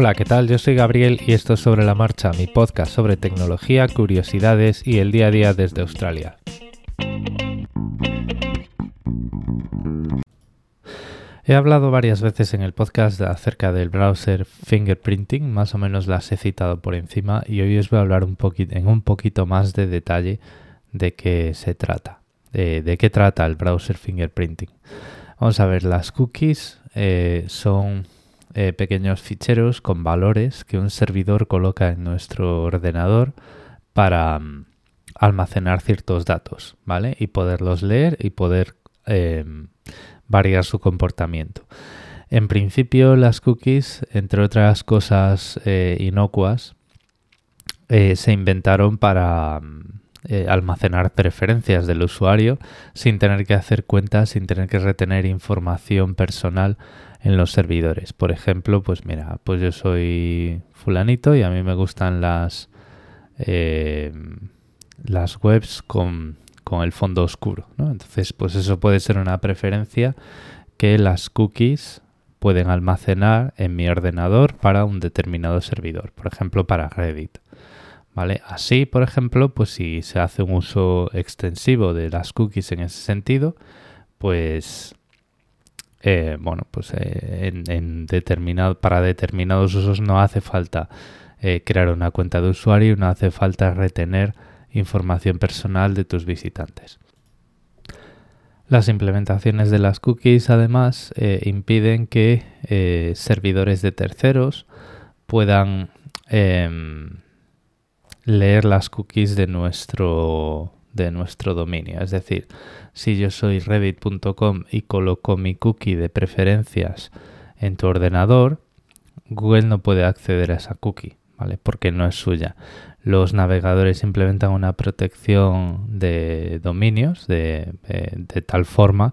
Hola, ¿qué tal? Yo soy Gabriel y esto es Sobre la Marcha, mi podcast sobre tecnología, curiosidades y el día a día desde Australia. He hablado varias veces en el podcast acerca del browser fingerprinting, más o menos las he citado por encima y hoy os voy a hablar un en un poquito más de detalle de qué se trata, de, qué trata el browser fingerprinting. Vamos a ver, las cookies eh, son eh, pequeños ficheros con valores que un servidor coloca en nuestro ordenador para mm, almacenar ciertos datos, ¿vale? Y poderlos leer y poder em, variar su comportamiento. En principio, las cookies, entre otras cosas eh, inocuas, eh, se inventaron para mm, almacenar preferencias del usuario sin tener que hacer cuentas, sin tener que retener información personal en los servidores. Por ejemplo, pues mira, pues yo soy fulanito y a mí me gustan las, eh, las webs con, con, el fondo oscuro. ¿no? Entonces, pues eso puede ser una preferencia que las cookies pueden almacenar en mi ordenador para un determinado servidor, por ejemplo para Reddit. ¿Vale? Así, por ejemplo, pues si se hace un uso extensivo de las cookies en ese sentido, pues eh, bueno, pues eh, para determinados usos no hace falta eh, crear una cuenta de usuario, no hace falta retener información personal de tus visitantes. Las implementaciones de las cookies además impiden que servidores de terceros puedan em, leer las cookies de nuestro, de nuestro dominio. Es decir, si yo soy reddit.com y coloco mi cookie de preferencias en tu ordenador, Google no puede acceder a esa cookie, ¿vale? Porque no es suya. Los navegadores implementan una protección de dominios de, tal forma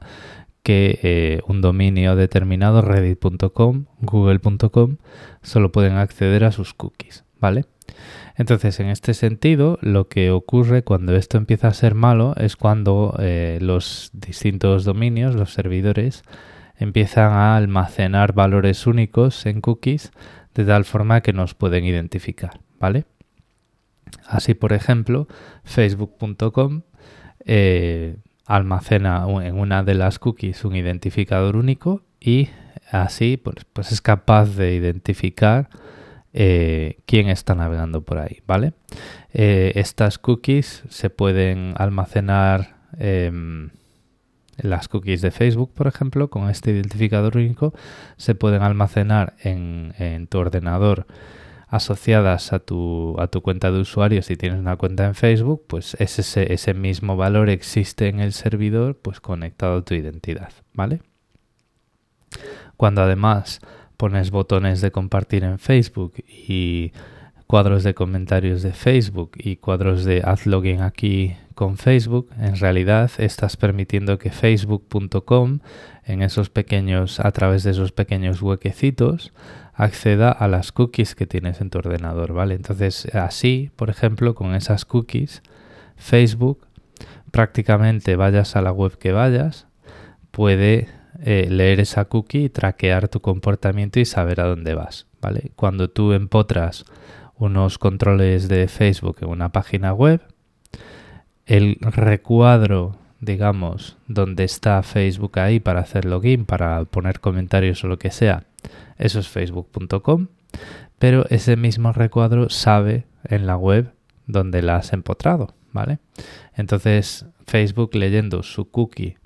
que eh, un dominio determinado, reddit.com, google.com, solo pueden acceder a sus cookies, ¿vale? Entonces, en este sentido, lo que ocurre cuando esto empieza a ser malo es cuando eh, los distintos dominios, los servidores, empiezan a almacenar valores únicos en cookies de tal forma que nos pueden identificar, ¿vale? Así, por ejemplo, facebook.com eh, almacena en una de las cookies un identificador único y así pues, pues es capaz de identificar eh, quién está navegando por ahí, ¿vale? Eh, estas cookies se pueden almacenar em, las cookies de Facebook, por ejemplo, con este identificador único, se pueden almacenar en, tu ordenador asociadas a tu, a tu, cuenta de usuario si tienes una cuenta en Facebook, pues ese, ese mismo valor existe en el servidor pues conectado a tu identidad, ¿vale? Cuando además pones botones de compartir en Facebook y cuadros de comentarios de Facebook y cuadros de haz login aquí con Facebook, en realidad estás permitiendo que facebook.com en esos pequeños a través de esos pequeños huequecitos acceda a las cookies que tienes en tu ordenador, ¿vale? Entonces, así, por ejemplo, con esas cookies, Facebook prácticamente vayas a la web que vayas, puede eh, leer esa cookie, traquear tu comportamiento y saber a dónde vas, ¿vale? Cuando tú empotras unos controles de Facebook en una página web, el recuadro, digamos, donde está Facebook ahí para hacer login, para poner comentarios o lo que sea, eso es facebook.com, pero ese mismo recuadro sabe en la web donde la has empotrado, ¿vale? Entonces, Facebook leyendo su cookie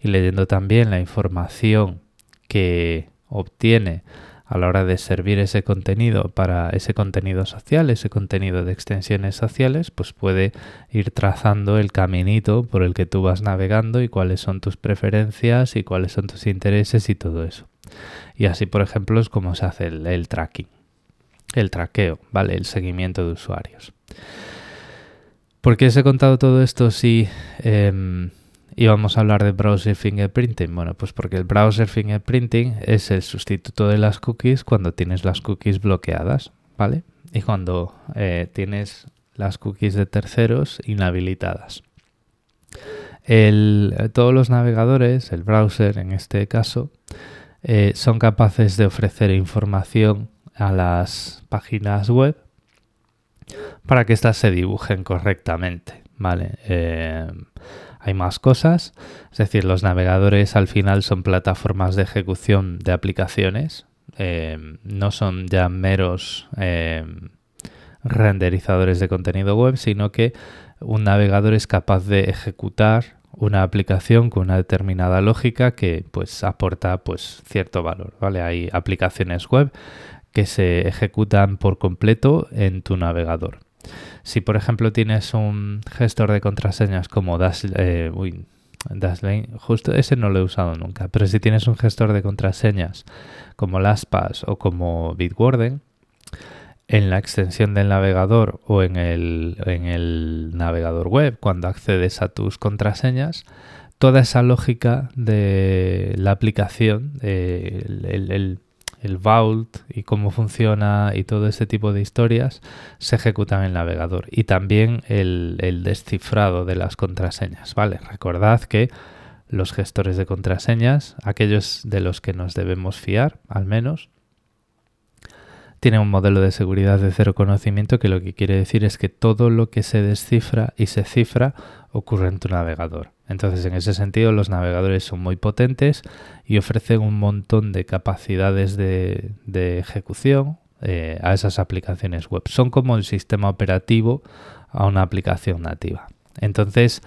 y leyendo también la información que obtiene a la hora de servir ese contenido para ese contenido social, ese contenido de extensiones sociales, pues puede ir trazando el caminito por el que tú vas navegando y cuáles son tus preferencias y cuáles son tus intereses y todo eso. Y así, por ejemplo, es como se hace el, tracking, el traqueo, ¿vale? El seguimiento de usuarios. ¿Por qué os he contado todo esto si em, y vamos a hablar de browser fingerprinting. Bueno, pues porque el browser fingerprinting es el sustituto de las cookies cuando tienes las cookies bloqueadas, ¿vale? Y cuando eh, tienes las cookies de terceros inhabilitadas. todos los navegadores, el browser en este caso, eh, son capaces de ofrecer información a las páginas web para que éstas se dibujen correctamente, ¿vale? Eh, hay más cosas, es decir, los navegadores al final son plataformas de ejecución de aplicaciones, eh, no son ya meros eh, renderizadores de contenido web, sino que un navegador es capaz de ejecutar una aplicación con una determinada lógica que pues aporta pues cierto valor, ¿vale? Hay aplicaciones web que se ejecutan por completo en tu navegador. Si por ejemplo tienes un gestor de contraseñas como Dash, eh, Dashlane, justo ese no lo he usado nunca, pero si tienes un gestor de contraseñas como LastPass o como Bitwarden, en la extensión del navegador o en el, navegador web, cuando accedes a tus contraseñas, toda esa lógica de la aplicación, el, el, vault y cómo funciona y todo ese tipo de historias se ejecutan en el navegador. Y también el, el descifrado de las contraseñas. ¿vale? Recordad que los gestores de contraseñas, aquellos de los que nos debemos fiar, al menos, tiene un modelo de seguridad de cero conocimiento que lo que quiere decir es que todo lo que se descifra y se cifra ocurre en tu navegador. Entonces, en ese sentido, los navegadores son muy potentes y ofrecen un montón de capacidades de, ejecución eh, a esas aplicaciones web. Son como el sistema operativo a una aplicación nativa. Entonces,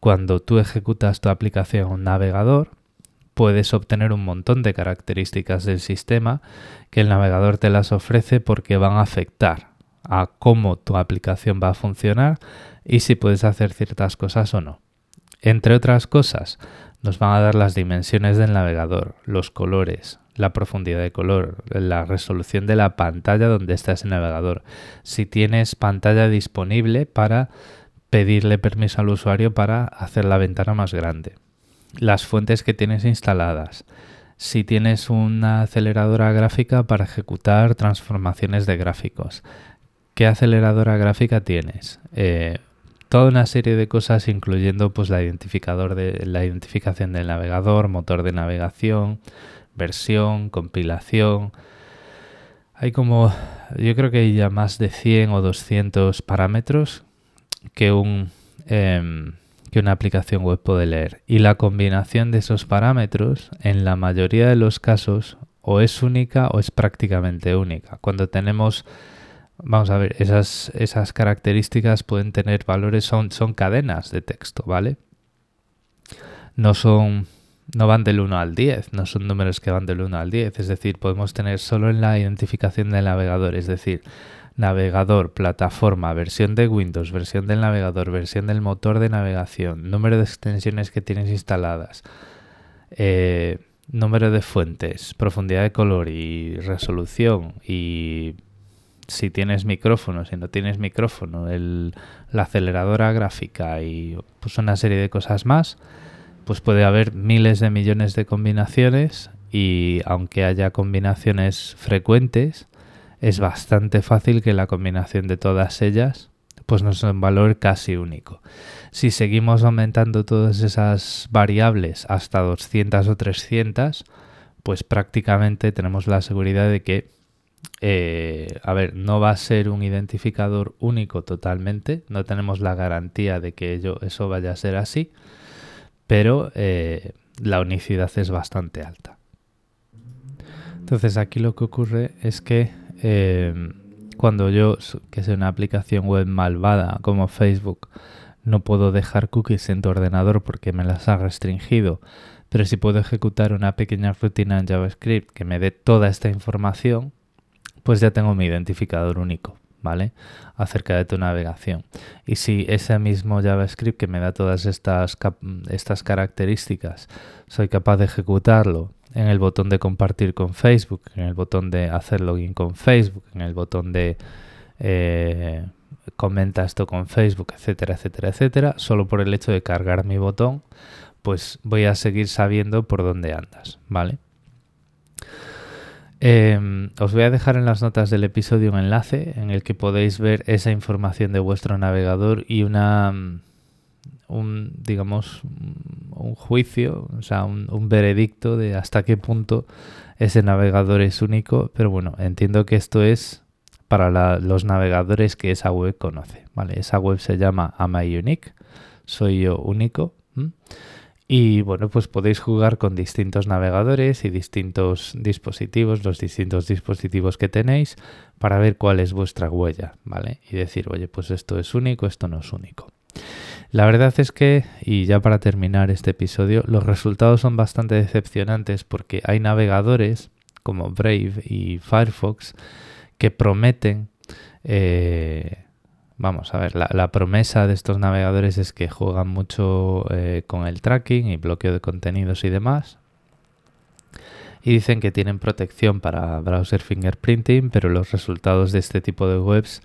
cuando tú ejecutas tu aplicación en un navegador, puedes obtener un montón de características del sistema que el navegador te las ofrece porque van a afectar a cómo tu aplicación va a funcionar y si puedes hacer ciertas cosas o no. Entre otras cosas, nos van a dar las dimensiones del navegador, los colores, la profundidad de color, la resolución de la pantalla donde está ese navegador, si tienes pantalla disponible para pedirle permiso al usuario para hacer la ventana más grande las fuentes que tienes instaladas, si tienes una aceleradora gráfica para ejecutar transformaciones de gráficos, qué aceleradora gráfica tienes, eh, toda una serie de cosas incluyendo pues la identificador de la identificación del navegador, motor de navegación, versión, compilación. Hay como yo creo que hay ya más de 100 o 200 parámetros que un em, que una aplicación web puede leer. Y la combinación de esos parámetros, en la mayoría de los casos, o es única o es prácticamente única. Cuando tenemos, vamos a ver, esas, esas características pueden tener valores, son, son cadenas de texto, ¿vale? No son, no van del 1 al 10, no son números que van del 1 al 10, es decir, podemos tener solo en la identificación del navegador, es decir, navegador, plataforma, versión de Windows, versión del navegador, versión del motor de navegación, número de extensiones que tienes instaladas, eh, número de fuentes, profundidad de color y resolución y si tienes micrófono, si no tienes micrófono, el, la aceleradora gráfica y pues una serie de cosas más, pues puede haber miles de millones de combinaciones y aunque haya combinaciones frecuentes, es bastante fácil que la combinación de todas ellas pues nos un valor casi único. Si seguimos aumentando todas esas variables hasta 200 o 300, pues prácticamente tenemos la seguridad de que, eh, a ver, no va a ser un identificador único totalmente, no tenemos la garantía de que ello, eso vaya a ser así, pero eh, la unicidad es bastante alta. Entonces aquí lo que ocurre es que Em, cuando yo, que sea una aplicación web malvada como Facebook, no puedo dejar cookies en tu ordenador porque me las ha restringido, pero si puedo ejecutar una pequeña rutina en JavaScript que me dé toda esta información, pues ya tengo mi identificador único, ¿vale? Acerca de tu navegación. Y si ese mismo JavaScript que me da todas estas, estas características, soy capaz de ejecutarlo en el botón de compartir con Facebook, en el botón de hacer login con Facebook, en el botón de eh, comenta esto con Facebook, etcétera, etcétera, etcétera, solo por el hecho de cargar mi botón, pues voy a seguir sabiendo por dónde andas, ¿vale? Em, os voy a dejar en las notas del episodio un enlace en el que podéis ver esa información de vuestro navegador y una un, digamos, un juicio, o sea, un, veredicto de hasta qué punto ese navegador es único, pero bueno, entiendo que esto es para los navegadores que esa web conoce, ¿vale? Esa web se llama Am Unique, soy yo único, y bueno, pues podéis jugar con distintos navegadores y distintos dispositivos, los distintos dispositivos que tenéis, para ver cuál es vuestra huella, ¿vale? Y decir, oye, pues esto es único, esto no es único. La verdad es que, y ya para terminar este episodio, los resultados son bastante decepcionantes porque hay navegadores como Brave y Firefox que prometen eh, Vamos a ver, la, promesa de estos navegadores es que juegan mucho eh, con el tracking y bloqueo de contenidos y demás. Y dicen que tienen protección para browser fingerprinting, pero los resultados de este tipo de webs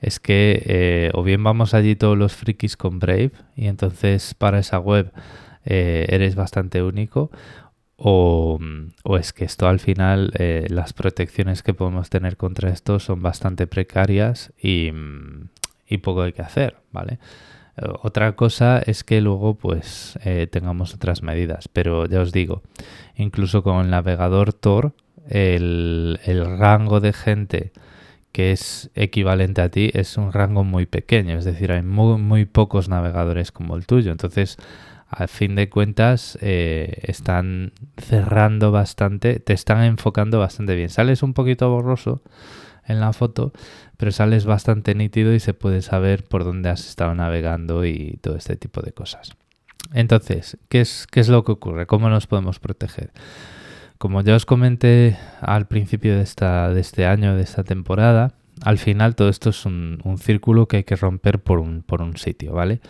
es que eh, o bien vamos allí todos los frikis con Brave y entonces para esa web eh, eres bastante único, o, es que esto al final las protecciones que podemos tener contra esto son bastante precarias y, y poco hay que hacer, ¿vale? Eh, otra cosa es que luego pues eh, tengamos otras medidas, pero ya os digo, incluso con el navegador Tor, el, rango de gente que es equivalente a ti es un rango muy pequeño, es decir, hay muy, muy pocos navegadores como el tuyo, entonces al fin de cuentas eh, están cerrando bastante, te están enfocando bastante bien, sales un poquito borroso en la foto, pero sales bastante nítido y se puede saber por dónde has estado navegando y todo este tipo de cosas. Entonces, ¿qué es, qué es lo que ocurre? ¿Cómo nos podemos proteger? Como ya os comenté al principio de, esta, de este año, de esta temporada, al final todo esto es un, un, círculo que hay que romper por un, por un sitio, ¿vale?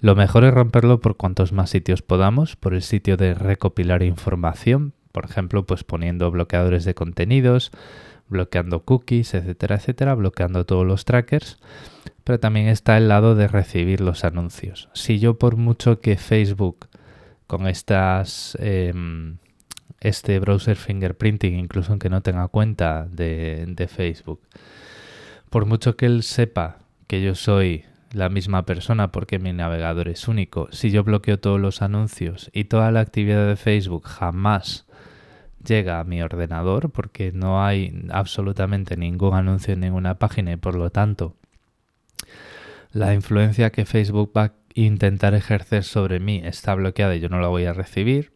Lo mejor es romperlo por cuantos más sitios podamos, por el sitio de recopilar información, por ejemplo, pues poniendo bloqueadores de contenidos, bloqueando cookies, etcétera, etcétera, bloqueando todos los trackers. Pero también está el lado de recibir los anuncios. Si yo por mucho que Facebook con estas em, este browser fingerprinting, incluso aunque no tenga cuenta de, de Facebook, por mucho que él sepa que yo soy la misma persona porque mi navegador es único, si yo bloqueo todos los anuncios y toda la actividad de Facebook jamás llega a mi ordenador porque no hay absolutamente ningún anuncio en ninguna página y por lo tanto la influencia que Facebook va a intentar ejercer sobre mí está bloqueada y yo no la voy a recibir,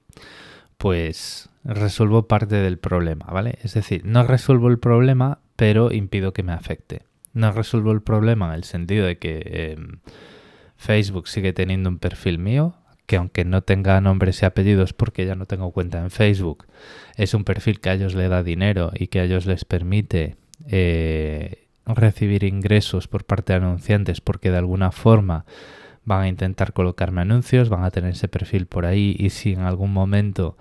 pues resuelvo parte del problema, ¿vale? Es decir, no resuelvo el problema, pero impido que me afecte. No resuelvo el problema en el sentido de que em, Facebook sigue teniendo un perfil mío, que aunque no tenga nombres y apellidos porque ya no tengo cuenta en Facebook, es un perfil que a ellos le da dinero y que a ellos les permite eh, recibir ingresos por parte de anunciantes porque de alguna forma van a intentar colocarme anuncios, van a tener ese perfil por ahí y si en algún momento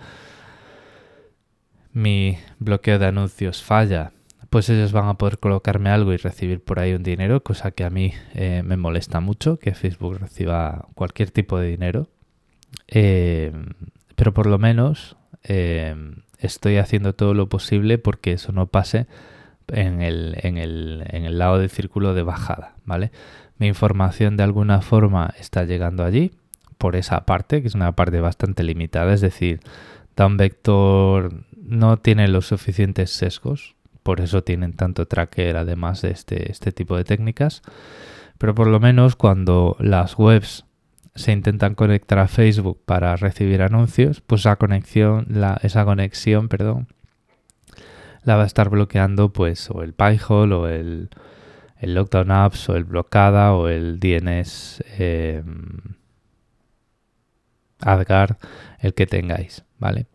mi bloqueo de anuncios falla, pues ellos van a poder colocarme algo y recibir por ahí un dinero, cosa que a mí eh, me molesta mucho, que Facebook reciba cualquier tipo de dinero. Eh, pero por lo menos estoy haciendo todo lo posible porque eso no pase en el, en el, en el lado del círculo de bajada, ¿vale? Mi información de alguna forma está llegando allí por esa parte, que es una parte bastante limitada, es decir, Down Vector no tiene los suficientes sesgos, por eso tienen tanto tracker además de este, este tipo de técnicas, pero por lo menos cuando las webs se intentan conectar a Facebook para recibir anuncios, pues esa conexión, la, esa conexión, perdón, la va a estar bloqueando pues o el Pi-hole o el, el Lockdown Apps o el Blocada o el DNS eh, AdGuard, el que tengáis, ¿vale?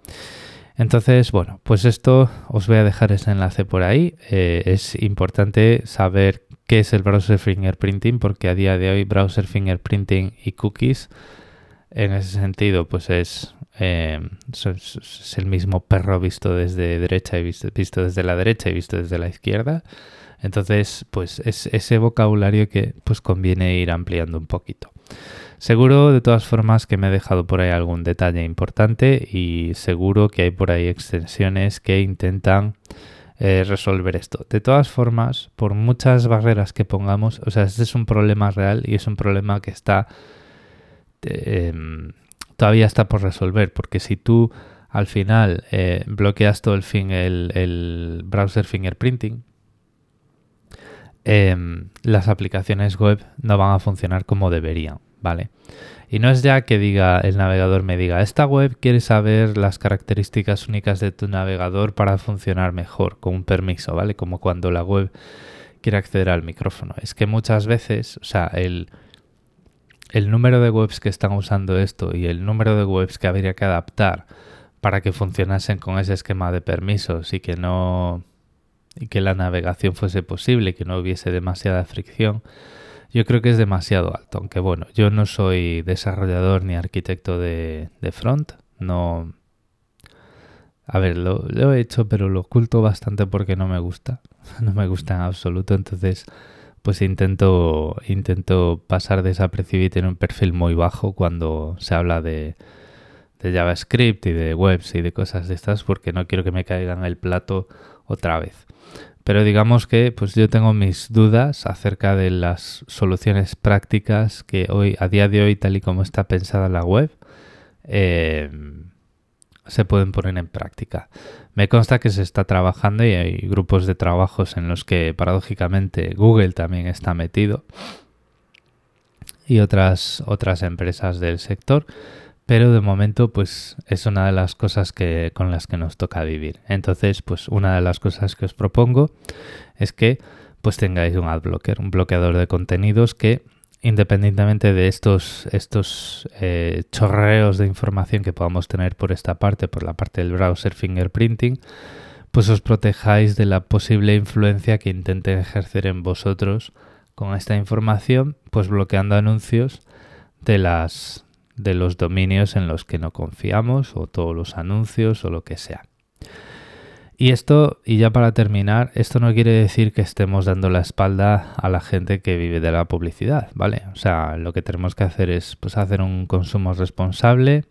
Entonces, bueno, pues esto os voy a dejar ese enlace por ahí. Eh, es importante saber qué es el browser fingerprinting, porque a día de hoy browser fingerprinting y cookies, en ese sentido, pues es, eh, es, el mismo perro visto desde derecha y visto, visto, desde la derecha y visto desde la izquierda. Entonces, pues es ese vocabulario que pues conviene ir ampliando un poquito. Seguro de todas formas que me he dejado por ahí algún detalle importante y seguro que hay por ahí extensiones que intentan eh, resolver esto. De todas formas, por muchas barreras que pongamos, o sea, este es un problema real y es un problema que está em, todavía está por resolver, porque si tú al final eh, bloqueas todo el fin el, browser fingerprinting, em, las aplicaciones web no van a funcionar como deberían, ¿vale? Y no es ya que diga el navegador me diga, esta web quiere saber las características únicas de tu navegador para funcionar mejor, con un permiso, ¿vale? Como cuando la web quiere acceder al micrófono. Es que muchas veces, o sea, el, el número de webs que están usando esto y el número de webs que habría que adaptar para que funcionasen con ese esquema de permisos y que no y que la navegación fuese posible que no hubiese demasiada fricción, yo creo que es demasiado alto. Aunque bueno, yo no soy desarrollador ni arquitecto de, front, no... A ver, lo, lo, he hecho, pero lo oculto bastante porque no me gusta. No me gusta en absoluto, entonces pues intento, intento pasar desapercibido y tener un perfil muy bajo cuando se habla de, de JavaScript y de webs y de cosas de estas porque no quiero que me caigan el plato otra vez. Pero digamos que pues yo tengo mis dudas acerca de las soluciones prácticas que hoy, a día de hoy, tal y como está pensada la web, eh, se pueden poner en práctica. Me consta que se está trabajando y hay grupos de trabajos en los que paradójicamente Google también está metido y otras, otras empresas del sector, pero de momento pues es una de las cosas que, con las que nos toca vivir. Entonces pues una de las cosas que os propongo es que pues tengáis un adblocker, un bloqueador de contenidos que independientemente de estos, estos eh, chorreos de información que podamos tener por esta parte, por la parte del browser fingerprinting, pues os protejáis de la posible influencia que intenten ejercer en vosotros con esta información, pues bloqueando anuncios de las de los dominios en los que no confiamos o todos los anuncios o lo que sea. Y esto, y ya para terminar, esto no quiere decir que estemos dando la espalda a la gente que vive de la publicidad, ¿vale? O sea, lo que tenemos que hacer es pues, hacer un consumo responsable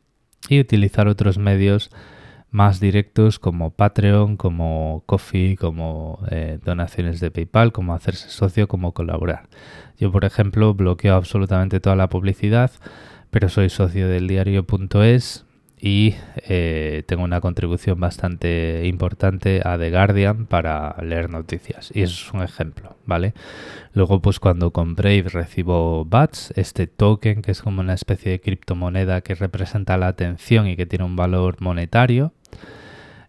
y utilizar otros medios más directos como Patreon, como Coffee, como eh, donaciones de PayPal, como hacerse socio, como colaborar. Yo, por ejemplo, bloqueo absolutamente toda la publicidad, pero soy socio del diario.es y eh, tengo una contribución bastante importante a The Guardian para leer noticias. Y eso es un ejemplo, ¿vale? Luego, pues cuando compré y recibo BATS, este token que es como una especie de criptomoneda que representa la atención y que tiene un valor monetario,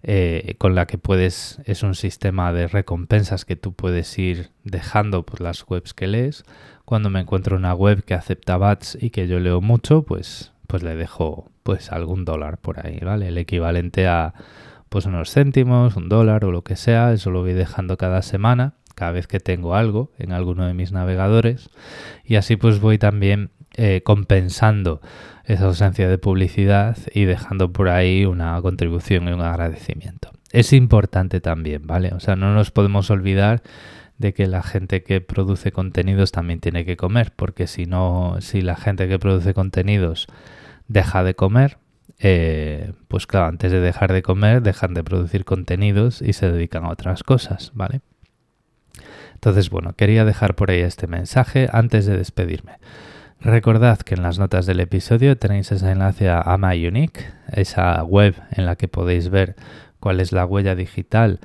eh, con la que puedes, es un sistema de recompensas que tú puedes ir dejando por las webs que lees. Cuando me encuentro una web que acepta BATS y que yo leo mucho, pues, pues le dejo pues algún dólar por ahí, ¿vale? El equivalente a pues unos céntimos, un dólar o lo que sea, eso lo voy dejando cada semana, cada vez que tengo algo en alguno de mis navegadores y así pues voy también eh, compensando esa ausencia de publicidad y dejando por ahí una contribución y un agradecimiento. Es importante también, ¿vale? O sea, no nos podemos olvidar de que la gente que produce contenidos también tiene que comer, porque si no, si la gente que produce contenidos deja de comer, eh, pues claro, antes de dejar de comer, dejan de producir contenidos y se dedican a otras cosas, ¿vale? Entonces, bueno, quería dejar por ahí este mensaje antes de despedirme. Recordad que en las notas del episodio tenéis ese enlace a MyUnique, esa web en la que podéis ver cuál es la huella digital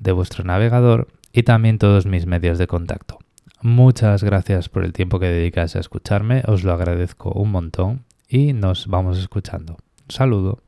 de vuestro navegador y también todos mis medios de contacto. Muchas gracias por el tiempo que dedicáis a escucharme, os lo agradezco un montón y nos vamos escuchando. saludo.